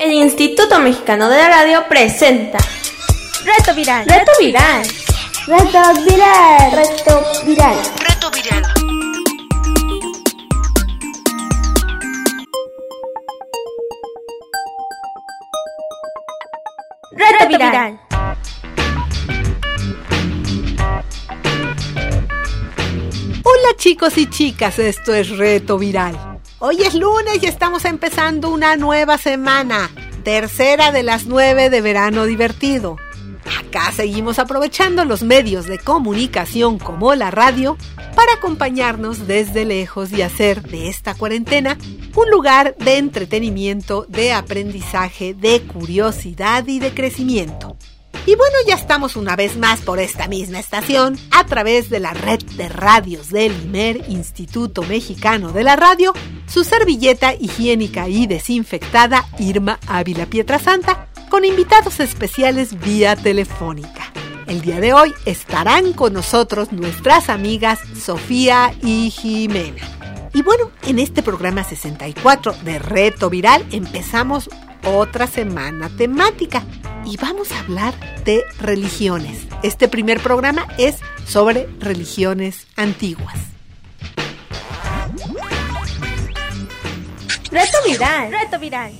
El Instituto Mexicano de la Radio presenta Reto Viral. Reto Viral. Reto Viral. Reto Viral. Reto Viral. Reto Viral. Hola chicos y chicas, esto es Reto Viral. Hoy es lunes y estamos empezando una nueva semana, tercera de las nueve de verano divertido. Acá seguimos aprovechando los medios de comunicación como la radio para acompañarnos desde lejos y hacer de esta cuarentena un lugar de entretenimiento, de aprendizaje, de curiosidad y de crecimiento. Y bueno, ya estamos una vez más por esta misma estación, a través de la red de radios del IMER, Instituto Mexicano de la Radio, su servilleta higiénica y desinfectada Irma Ávila Pietrasanta, con invitados especiales vía telefónica. El día de hoy estarán con nosotros nuestras amigas Sofía y Jimena. Y bueno, en este programa 64 de Reto Viral empezamos otra semana temática y vamos a hablar de religiones. Este primer programa es sobre religiones antiguas. Reto Viral. Reto Viral.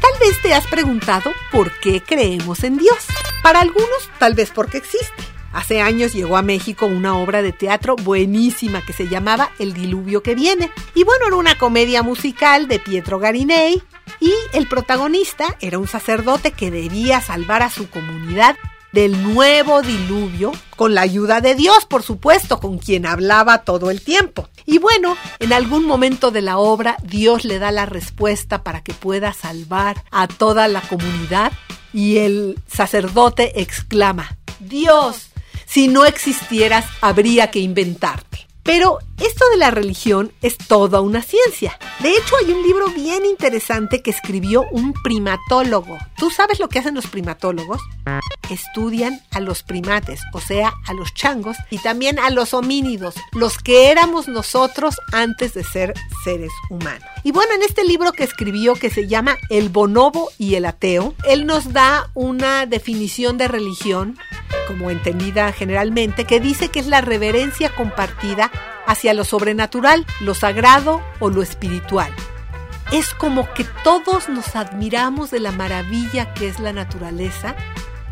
Tal vez te has preguntado por qué creemos en Dios. Para algunos, tal vez porque existe. Hace años llegó a México una obra de teatro buenísima que se llamaba El Diluvio que viene. Y bueno, era una comedia musical de Pietro Garinei y el protagonista era un sacerdote que debía salvar a su comunidad del nuevo diluvio con la ayuda de Dios, por supuesto, con quien hablaba todo el tiempo. Y bueno, en algún momento de la obra Dios le da la respuesta para que pueda salvar a toda la comunidad y el sacerdote exclama, Dios, si no existieras habría que inventarte. Pero esto de la religión es toda una ciencia. De hecho, hay un libro bien interesante que escribió un primatólogo. ¿Tú sabes lo que hacen los primatólogos? Estudian a los primates, o sea, a los changos y también a los homínidos, los que éramos nosotros antes de ser seres humanos. Y bueno, en este libro que escribió que se llama El bonobo y el ateo, él nos da una definición de religión, como entendida generalmente, que dice que es la reverencia compartida hacia lo sobrenatural, lo sagrado o lo espiritual. Es como que todos nos admiramos de la maravilla que es la naturaleza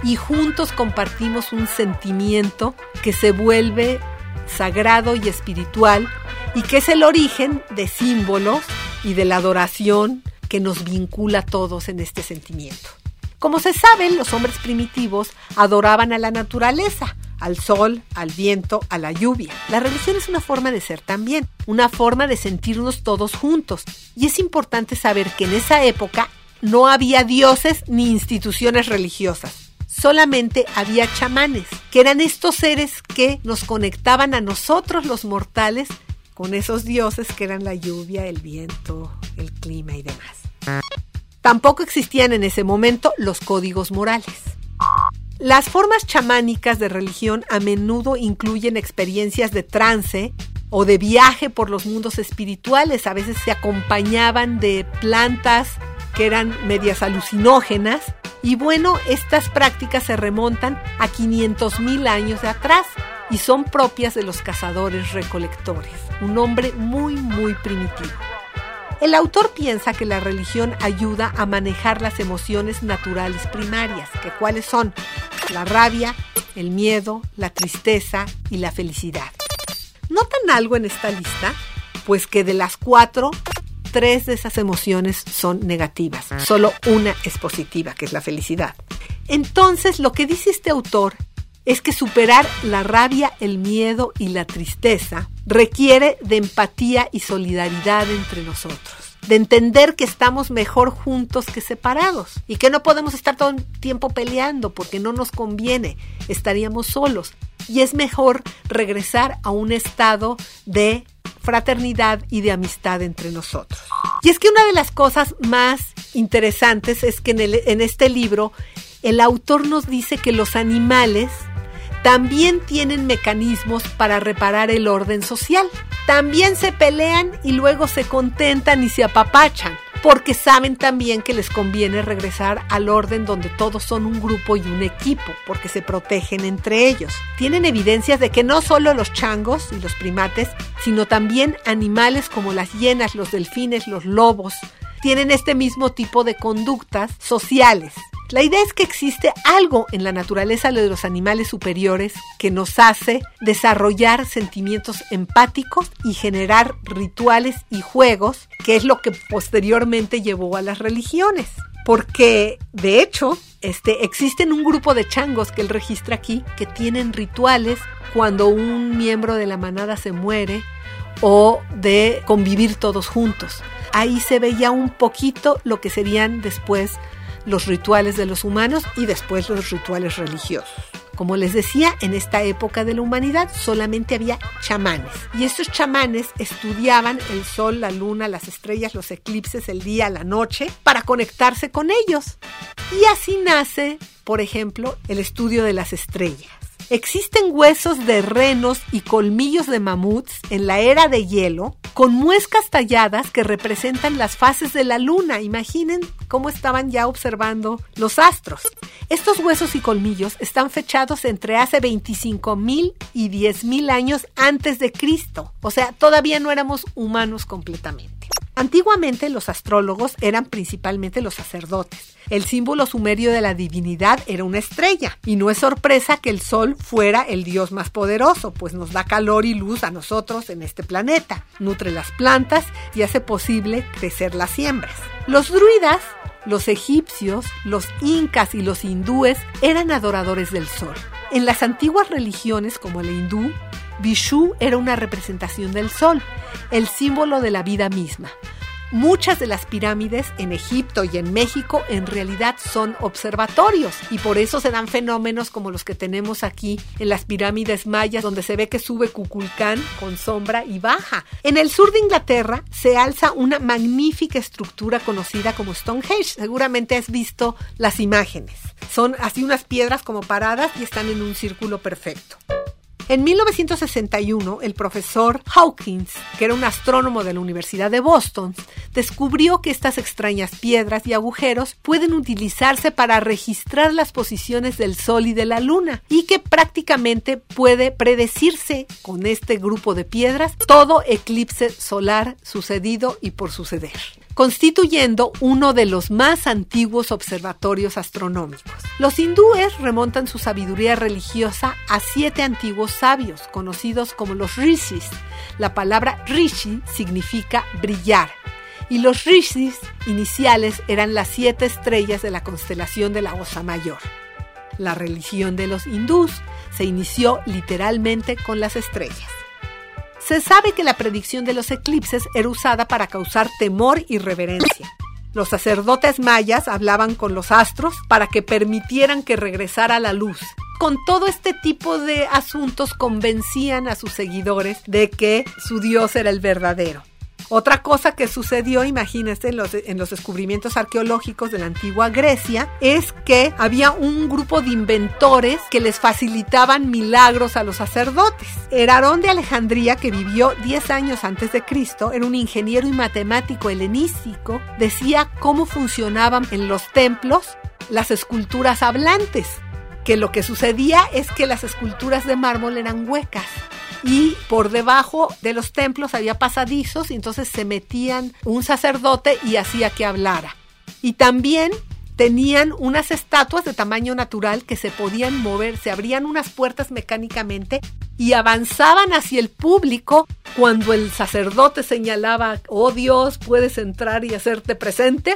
y juntos compartimos un sentimiento que se vuelve sagrado y espiritual y que es el origen de símbolos y de la adoración que nos vincula a todos en este sentimiento. Como se sabe, los hombres primitivos adoraban a la naturaleza, al sol, al viento, a la lluvia. La religión es una forma de ser también, una forma de sentirnos todos juntos. Y es importante saber que en esa época no había dioses ni instituciones religiosas. Solamente había chamanes, que eran estos seres que nos conectaban a nosotros los mortales con esos dioses que eran la lluvia, el viento, el clima y demás. Tampoco existían en ese momento los códigos morales. Las formas chamánicas de religión a menudo incluyen experiencias de trance o de viaje por los mundos espirituales. A veces se acompañaban de plantas que eran medias alucinógenas. Y bueno, estas prácticas se remontan a 500 mil años de atrás y son propias de los cazadores recolectores, un hombre muy, muy primitivo. El autor piensa que la religión ayuda a manejar las emociones naturales primarias, que cuáles son la rabia, el miedo, la tristeza y la felicidad. ¿Notan algo en esta lista? Pues que de las cuatro, tres de esas emociones son negativas, solo una es positiva, que es la felicidad. Entonces, lo que dice este autor es que superar la rabia, el miedo y la tristeza requiere de empatía y solidaridad entre nosotros, de entender que estamos mejor juntos que separados y que no podemos estar todo el tiempo peleando porque no nos conviene, estaríamos solos y es mejor regresar a un estado de fraternidad y de amistad entre nosotros. Y es que una de las cosas más interesantes es que en, este libro el autor nos dice que los animales también tienen mecanismos para reparar el orden social. También se pelean y luego se contentan y se apapachan porque saben también que les conviene regresar al orden donde todos son un grupo y un equipo, porque se protegen entre ellos. Tienen evidencias de que no solo los changos y los primates, sino también animales como las hienas, los delfines, los lobos, tienen este mismo tipo de conductas sociales. La idea es que existe algo en la naturaleza de los animales superiores que nos hace desarrollar sentimientos empáticos y generar rituales y juegos, que es lo que posteriormente llevó a las religiones. Porque, de hecho, este, existen un grupo de changos que él registra aquí que tienen rituales cuando un miembro de la manada se muere o de convivir todos juntos. Ahí se veía un poquito lo que serían después los rituales de los humanos y después los rituales religiosos. Como les decía, en esta época de la humanidad solamente había chamanes. Y estos chamanes estudiaban el sol, la luna, las estrellas, los eclipses, el día, la noche, para conectarse con ellos. Y así nace, por ejemplo, el estudio de las estrellas. Existen huesos de renos y colmillos de mamuts en la era de hielo con muescas talladas que representan las fases de la luna. Imaginen cómo estaban ya observando los astros. Estos huesos y colmillos están fechados entre hace 25 mil y 10 mil años antes de Cristo. O sea, todavía no éramos humanos completamente. Antiguamente los astrólogos eran principalmente los sacerdotes. El símbolo sumerio de la divinidad era una estrella, y no es sorpresa que el sol fuera el dios más poderoso, pues nos da calor y luz a nosotros en este planeta, nutre las plantas y hace posible crecer las siembras. Los druidas los egipcios, los incas y los hindúes eran adoradores del sol. En las antiguas religiones como la hindú, Vishu era una representación del sol, el símbolo de la vida misma. Muchas de las pirámides en Egipto y en México en realidad son observatorios y por eso se dan fenómenos como los que tenemos aquí en las pirámides mayas donde se ve que sube Cuculcán con sombra y baja. En el sur de Inglaterra se alza una magnífica estructura conocida como Stonehenge. Seguramente has visto las imágenes. Son así unas piedras como paradas y están en un círculo perfecto. En 1961, el profesor Hawkins, que era un astrónomo de la Universidad de Boston, descubrió que estas extrañas piedras y agujeros pueden utilizarse para registrar las posiciones del Sol y de la Luna y que prácticamente puede predecirse con este grupo de piedras todo eclipse solar sucedido y por suceder constituyendo uno de los más antiguos observatorios astronómicos. Los hindúes remontan su sabiduría religiosa a siete antiguos sabios, conocidos como los rishis. La palabra rishi significa brillar, y los rishis iniciales eran las siete estrellas de la constelación de la Osa Mayor. La religión de los hindús se inició literalmente con las estrellas. Se sabe que la predicción de los eclipses era usada para causar temor y reverencia. Los sacerdotes mayas hablaban con los astros para que permitieran que regresara la luz. Con todo este tipo de asuntos convencían a sus seguidores de que su Dios era el verdadero. Otra cosa que sucedió, imagínense, en los, en los, descubrimientos arqueológicos de la antigua Grecia, es que había un grupo de inventores que les facilitaban milagros a los sacerdotes. Herarón de Alejandría, que vivió 10 años antes de Cristo, era un ingeniero y matemático helenístico, decía cómo funcionaban en los templos las esculturas hablantes, que lo que sucedía es que las esculturas de mármol eran huecas y por debajo de los templos había pasadizos y entonces se metían un sacerdote y hacía que hablara. Y también tenían unas estatuas de tamaño natural que se podían mover, se abrían unas puertas mecánicamente y avanzaban hacia el público cuando el sacerdote señalaba, oh Dios, puedes entrar y hacerte presente.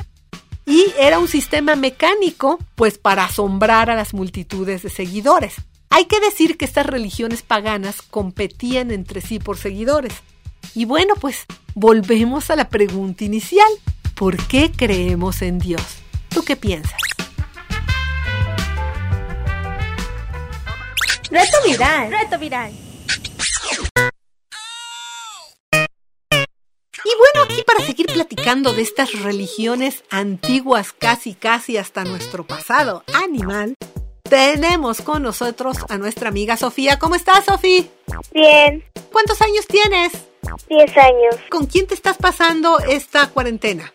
Y era un sistema mecánico, pues para asombrar a las multitudes de seguidores. Hay que decir que estas religiones paganas competían entre sí por seguidores. Y bueno, pues volvemos a la pregunta inicial. ¿Por qué creemos en Dios? ¿Tú qué piensas? Reto viral. Reto viral. Y bueno, aquí para seguir platicando de estas religiones antiguas, casi casi hasta nuestro pasado animal, tenemos con nosotros a nuestra amiga Sofía. ¿Cómo estás, Sofía? Bien, ¿Cuántos años tienes? 10 años. ¿Con quién te estás pasando esta cuarentena?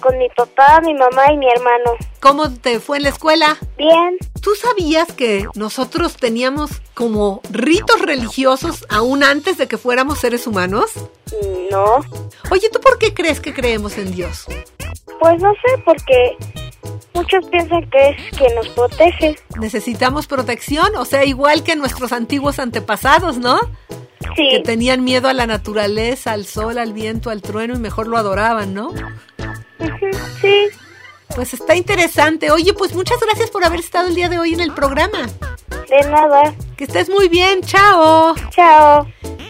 Con mi papá, mi mamá y mi hermano. ¿Cómo te fue en la escuela? Bien, ¿Tú sabías que nosotros teníamos como ritos religiosos aún antes de que fuéramos seres humanos? no. Oye, ¿tú por qué crees que creemos en Dios? Pues no sé, porque muchos piensan que es que nos protege. ¿Necesitamos protección? O sea, igual que nuestros antiguos antepasados, ¿no? Sí, Que tenían miedo a la naturaleza, al sol, al viento, al trueno y mejor lo adoraban, ¿no? sí. Pues está interesante. Oye, pues muchas gracias por haber estado el día de hoy en el programa. De nada. Que estés muy bien, chao. Chao.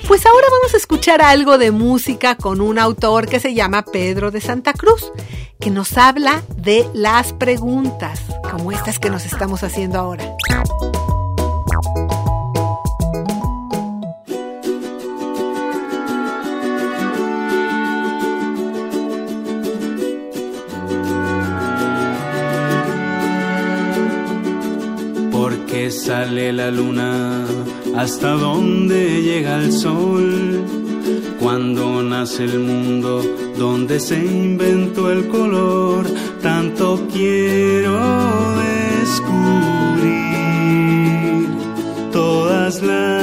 Pues ahora vamos a escuchar algo de música con un autor que se llama Pedro de Santa Cruz, que nos habla de las preguntas, como estas que nos estamos haciendo ahora. Porque sale la luna hasta donde llega el sol. Cuando nace el mundo, donde se inventó el color, tanto quiero descubrir todas las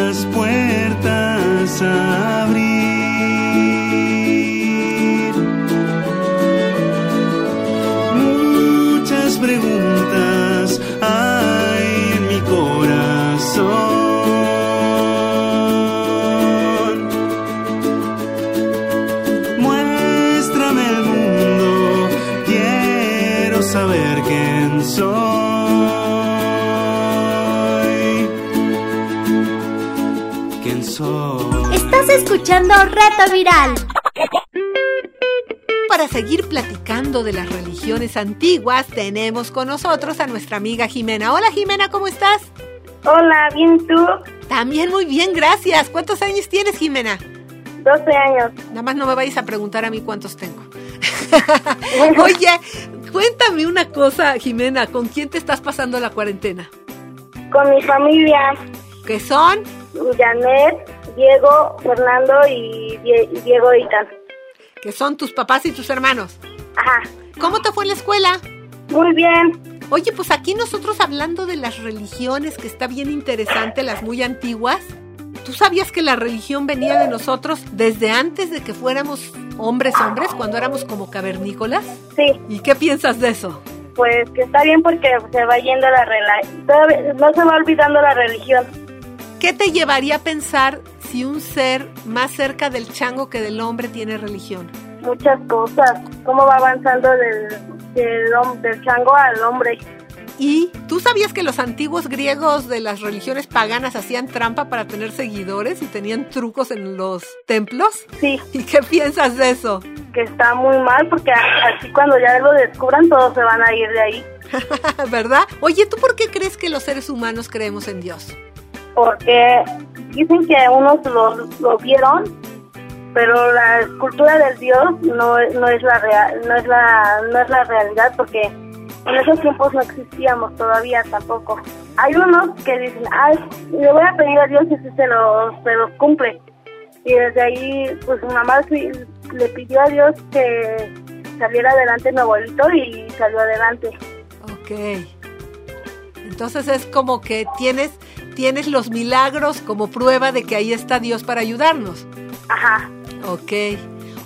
escuchando Reto Viral. Para seguir platicando de las religiones antiguas, tenemos con nosotros a nuestra amiga Jimena. Hola Jimena, ¿cómo estás? Hola, ¿bien tú? También muy bien, gracias. ¿Cuántos años tienes, Jimena? 12 años. Nada más no me vais a preguntar a mí cuántos tengo. Oye, cuéntame una cosa, Jimena, ¿con quién te estás pasando la cuarentena? Con mi familia, ¿Qué son? Janet, Diego, Fernando y, Die- y Diego Itan. ¿Qué son tus papás y tus hermanos? Ajá, ¿Cómo te fue en la escuela? muy bien. Oye, pues aquí nosotros hablando de las religiones, que está bien interesante, las muy antiguas. ¿Tú sabías que la religión venía de nosotros desde antes de que fuéramos hombres hombres, cuando éramos como cavernícolas? Sí, ¿Y qué piensas de eso? pues que está bien porque se va yendo la religión. No se va olvidando la religión. ¿Qué te llevaría a pensar si un ser más cerca del chango que del hombre tiene religión? Muchas cosas. Cómo va avanzando del, del, chango al hombre. ¿Y tú sabías que los antiguos griegos de las religiones paganas hacían trampa para tener seguidores y tenían trucos en los templos? Sí, ¿Y qué piensas de eso? que está muy mal porque así cuando ya lo descubran todos se van a ir de ahí. ¿Verdad? Oye, ¿tú por qué crees que los seres humanos creemos en Dios? Porque dicen que unos lo, lo vieron, pero la escultura del dios no, no es la real, no es la no es la realidad porque en esos tiempos no existíamos todavía tampoco. Hay unos que dicen, ay, le voy a pedir a Dios y si se los, se los cumple. Y desde ahí, pues mi mamá le pidió a Dios que saliera adelante mi abuelito y salió adelante. Ok. Entonces es como que tienes, tienes los milagros como prueba de que ahí está Dios para ayudarnos. Ajá. Ok.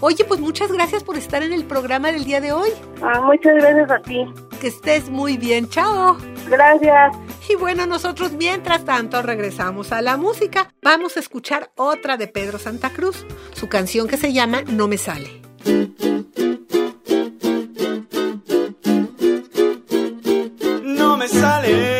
Oye, pues muchas gracias por estar en el programa del día de hoy. Ah, muchas gracias a ti. Que estés muy bien. Chao. Gracias. Y bueno, nosotros mientras tanto regresamos a la música. Vamos a escuchar otra de Pedro Santa Cruz, su canción que se llama No me sale. no me sale,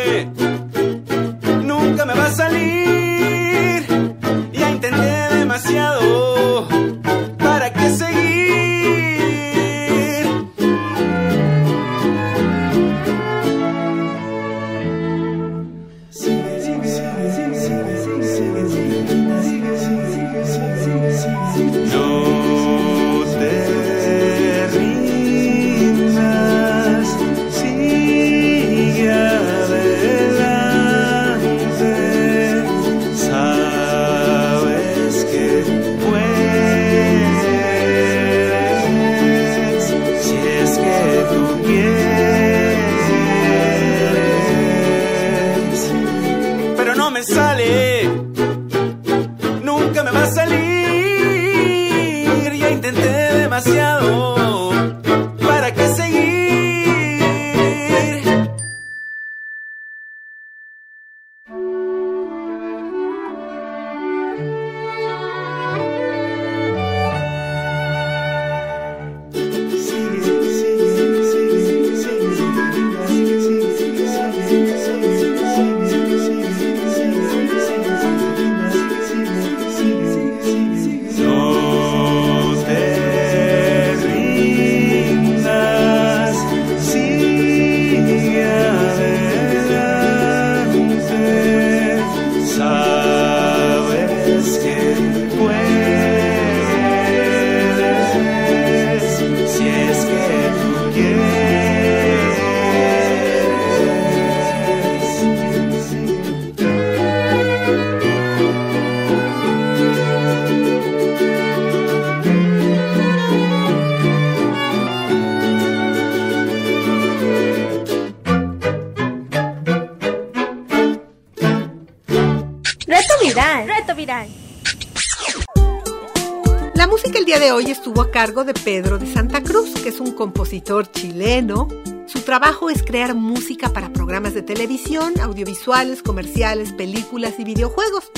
La música el día de hoy estuvo a cargo de Pedro de Santa Cruz, que es un compositor chileno. Su trabajo es crear música para programas de televisión, audiovisuales, comerciales, películas y videojuegos.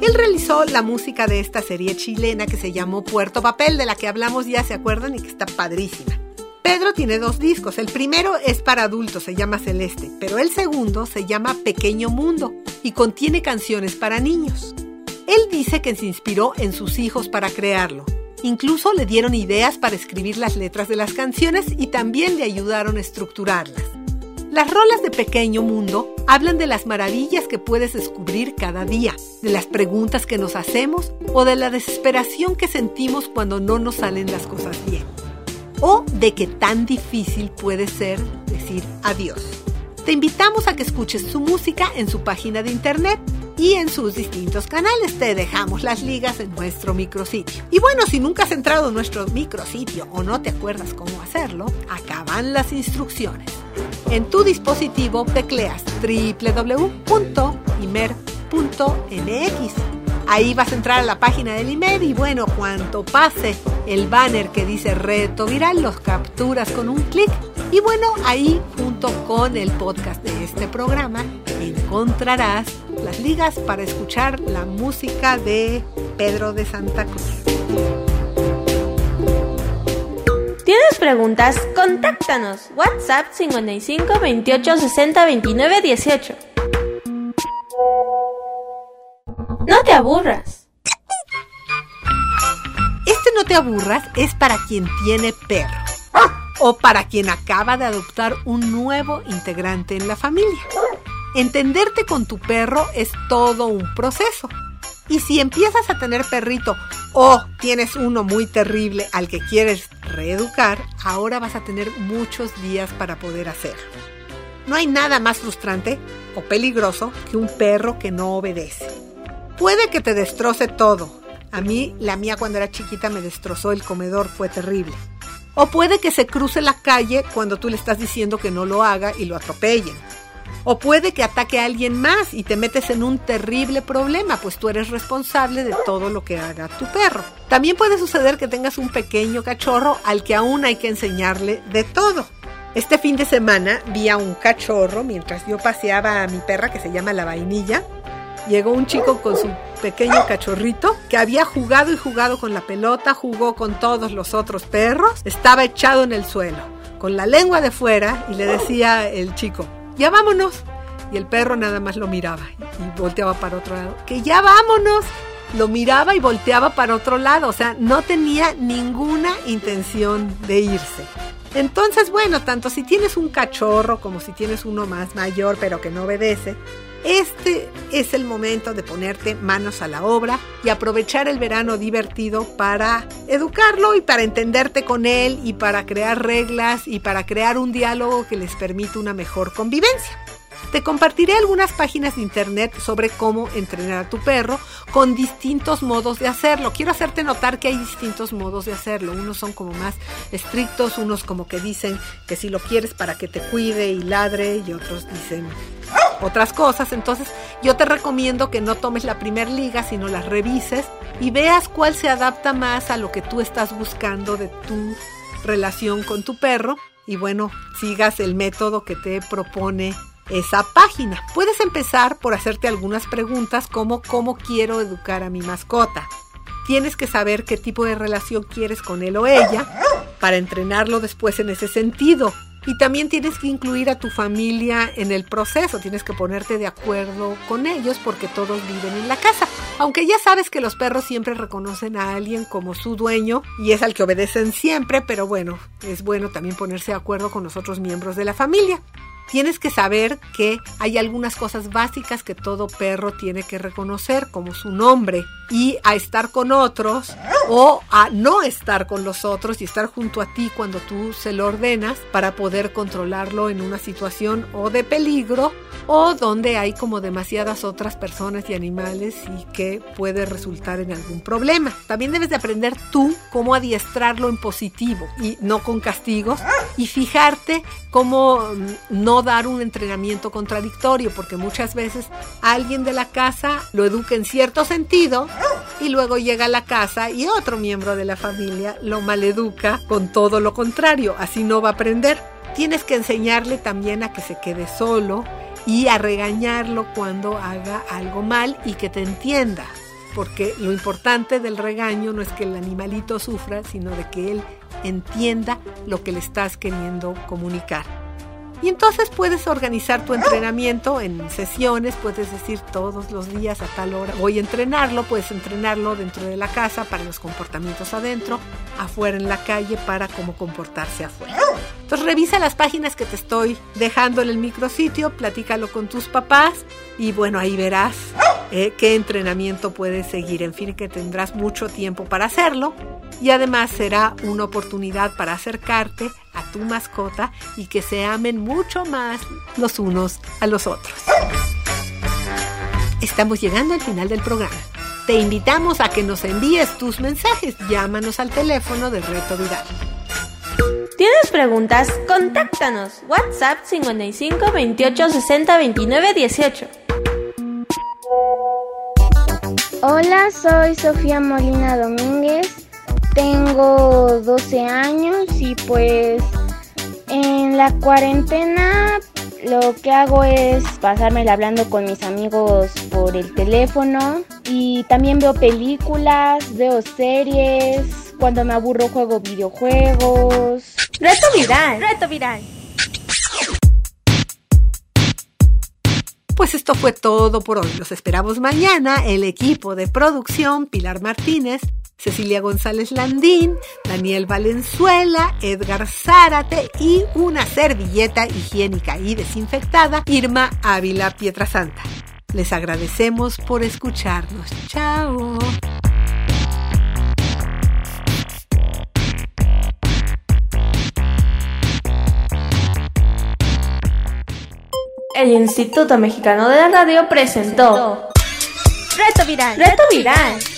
Él realizó la música de esta serie chilena que se llamó Puerto Papel, de la que hablamos ya, ¿se acuerdan? Y que está padrísima. Pedro tiene dos discos. El primero es para adultos, se llama Celeste, pero el segundo se llama Pequeño Mundo y contiene canciones para niños. Él dice que se inspiró en sus hijos para crearlo. Incluso le dieron ideas para escribir las letras de las canciones y también le ayudaron a estructurarlas. Las rolas de Pequeño Mundo hablan de las maravillas que puedes descubrir cada día, de las preguntas que nos hacemos o de la desesperación que sentimos cuando no nos salen las cosas bien. O de que tan difícil puede ser decir adiós. Te invitamos a que escuches su música en su página de internet y en sus distintos canales. Te dejamos las ligas en nuestro micrositio. Y bueno, si nunca has entrado en nuestro micrositio o no te acuerdas cómo hacerlo, acá van las instrucciones. En tu dispositivo tecleas www.imer.mx. Ahí vas a entrar a la página del IMED y bueno, cuanto pase el banner que dice reto viral, los capturas con un clic y bueno, ahí junto con el podcast de este programa encontrarás las ligas para escuchar la música de Pedro de Santa Cruz. ¿Tienes preguntas? Contáctanos. WhatsApp 55 28 60 29 18. No te aburras. Este no te aburras es para quien tiene perro o para quien acaba de adoptar un nuevo integrante en la familia. Entenderte con tu perro es todo un proceso. Y si empiezas a tener perrito o tienes uno muy terrible al que quieres reeducar, ahora vas a tener muchos días para poder hacerlo. No hay nada más frustrante o peligroso que un perro que no obedece. Puede que te destroce todo. A mí, la mía cuando era chiquita me destrozó el comedor, fue terrible. O puede que se cruce la calle cuando tú le estás diciendo que no lo haga y lo atropellen. O puede que ataque a alguien más y te metes en un terrible problema, pues tú eres responsable de todo lo que haga tu perro. También puede suceder que tengas un pequeño cachorro al que aún hay que enseñarle de todo. Este fin de semana vi a un cachorro mientras yo paseaba a mi perra que se llama la vainilla. Llegó un chico con su pequeño cachorrito que había jugado y jugado con la pelota, jugó con todos los otros perros, estaba echado en el suelo, con la lengua de fuera y le decía el chico, ya vámonos. Y el perro nada más lo miraba y volteaba para otro lado, que ya vámonos. Lo miraba y volteaba para otro lado, o sea, no tenía ninguna intención de irse. Entonces, bueno, tanto si tienes un cachorro como si tienes uno más mayor pero que no obedece, este es el momento de ponerte manos a la obra y aprovechar el verano divertido para educarlo y para entenderte con él y para crear reglas y para crear un diálogo que les permita una mejor convivencia. Te compartiré algunas páginas de internet sobre cómo entrenar a tu perro con distintos modos de hacerlo. Quiero hacerte notar que hay distintos modos de hacerlo. Unos son como más estrictos, unos como que dicen que si lo quieres para que te cuide y ladre y otros dicen otras cosas. Entonces yo te recomiendo que no tomes la primer liga, sino las revises y veas cuál se adapta más a lo que tú estás buscando de tu relación con tu perro. Y bueno, sigas el método que te propone esa página. Puedes empezar por hacerte algunas preguntas como cómo quiero educar a mi mascota. Tienes que saber qué tipo de relación quieres con él o ella para entrenarlo después en ese sentido. Y también tienes que incluir a tu familia en el proceso, tienes que ponerte de acuerdo con ellos porque todos viven en la casa. Aunque ya sabes que los perros siempre reconocen a alguien como su dueño y es al que obedecen siempre, pero bueno, es bueno también ponerse de acuerdo con los otros miembros de la familia tienes que saber que hay algunas cosas básicas que todo perro tiene que reconocer, como su nombre, y a estar con otros o a no estar con los otros y estar junto a ti cuando tú se lo ordenas para poder controlarlo en una situación o de peligro o donde hay como demasiadas otras personas y animales y que puede resultar en algún problema. También debes de aprender tú cómo adiestrarlo en positivo y no con castigos y fijarte cómo mm, no dar un entrenamiento contradictorio porque muchas veces alguien de la casa lo educa en cierto sentido y luego llega a la casa y otro miembro de la familia lo maleduca con todo lo contrario, así no va a aprender. Tienes que enseñarle también a que se quede solo, y a regañarlo cuando haga algo mal y que te entienda. Porque lo importante del regaño no es que el animalito sufra, sino de que él entienda lo que le estás queriendo comunicar. Y entonces puedes organizar tu entrenamiento en sesiones, puedes decir todos los días a tal hora voy a entrenarlo, puedes entrenarlo dentro de la casa para los comportamientos adentro, afuera en la calle para cómo comportarse afuera. Entonces revisa las páginas que te estoy dejando en el micrositio, platícalo con tus papás y bueno, ahí verás eh, qué entrenamiento puedes seguir. En fin, que tendrás mucho tiempo para hacerlo y además será una oportunidad para acercarte a tu mascota y que se amen mucho más los unos a los otros. Estamos llegando al final del programa. Te invitamos a que nos envíes tus mensajes. Llámanos al teléfono de Reto Viral. ¿Tienes preguntas? Contáctanos. WhatsApp 55 28 60 29 18. Hola, soy Sofía Molina Domínguez. Tengo 12 años y pues en la cuarentena lo que hago es pasarme hablando con mis amigos por el teléfono y también veo películas, veo series, cuando me aburro juego videojuegos. Reto viral, reto viral. Pues esto fue todo por hoy. Los esperamos mañana. El equipo de producción, Pilar Martínez, Cecilia González Landín, Daniel Valenzuela, Edgar Zárate y una servilleta higiénica y desinfectada, Irma Ávila Pietrasanta. Les agradecemos por escucharnos. Chao. El Instituto Mexicano de la Radio presentó Reto Viral, Reto Viral.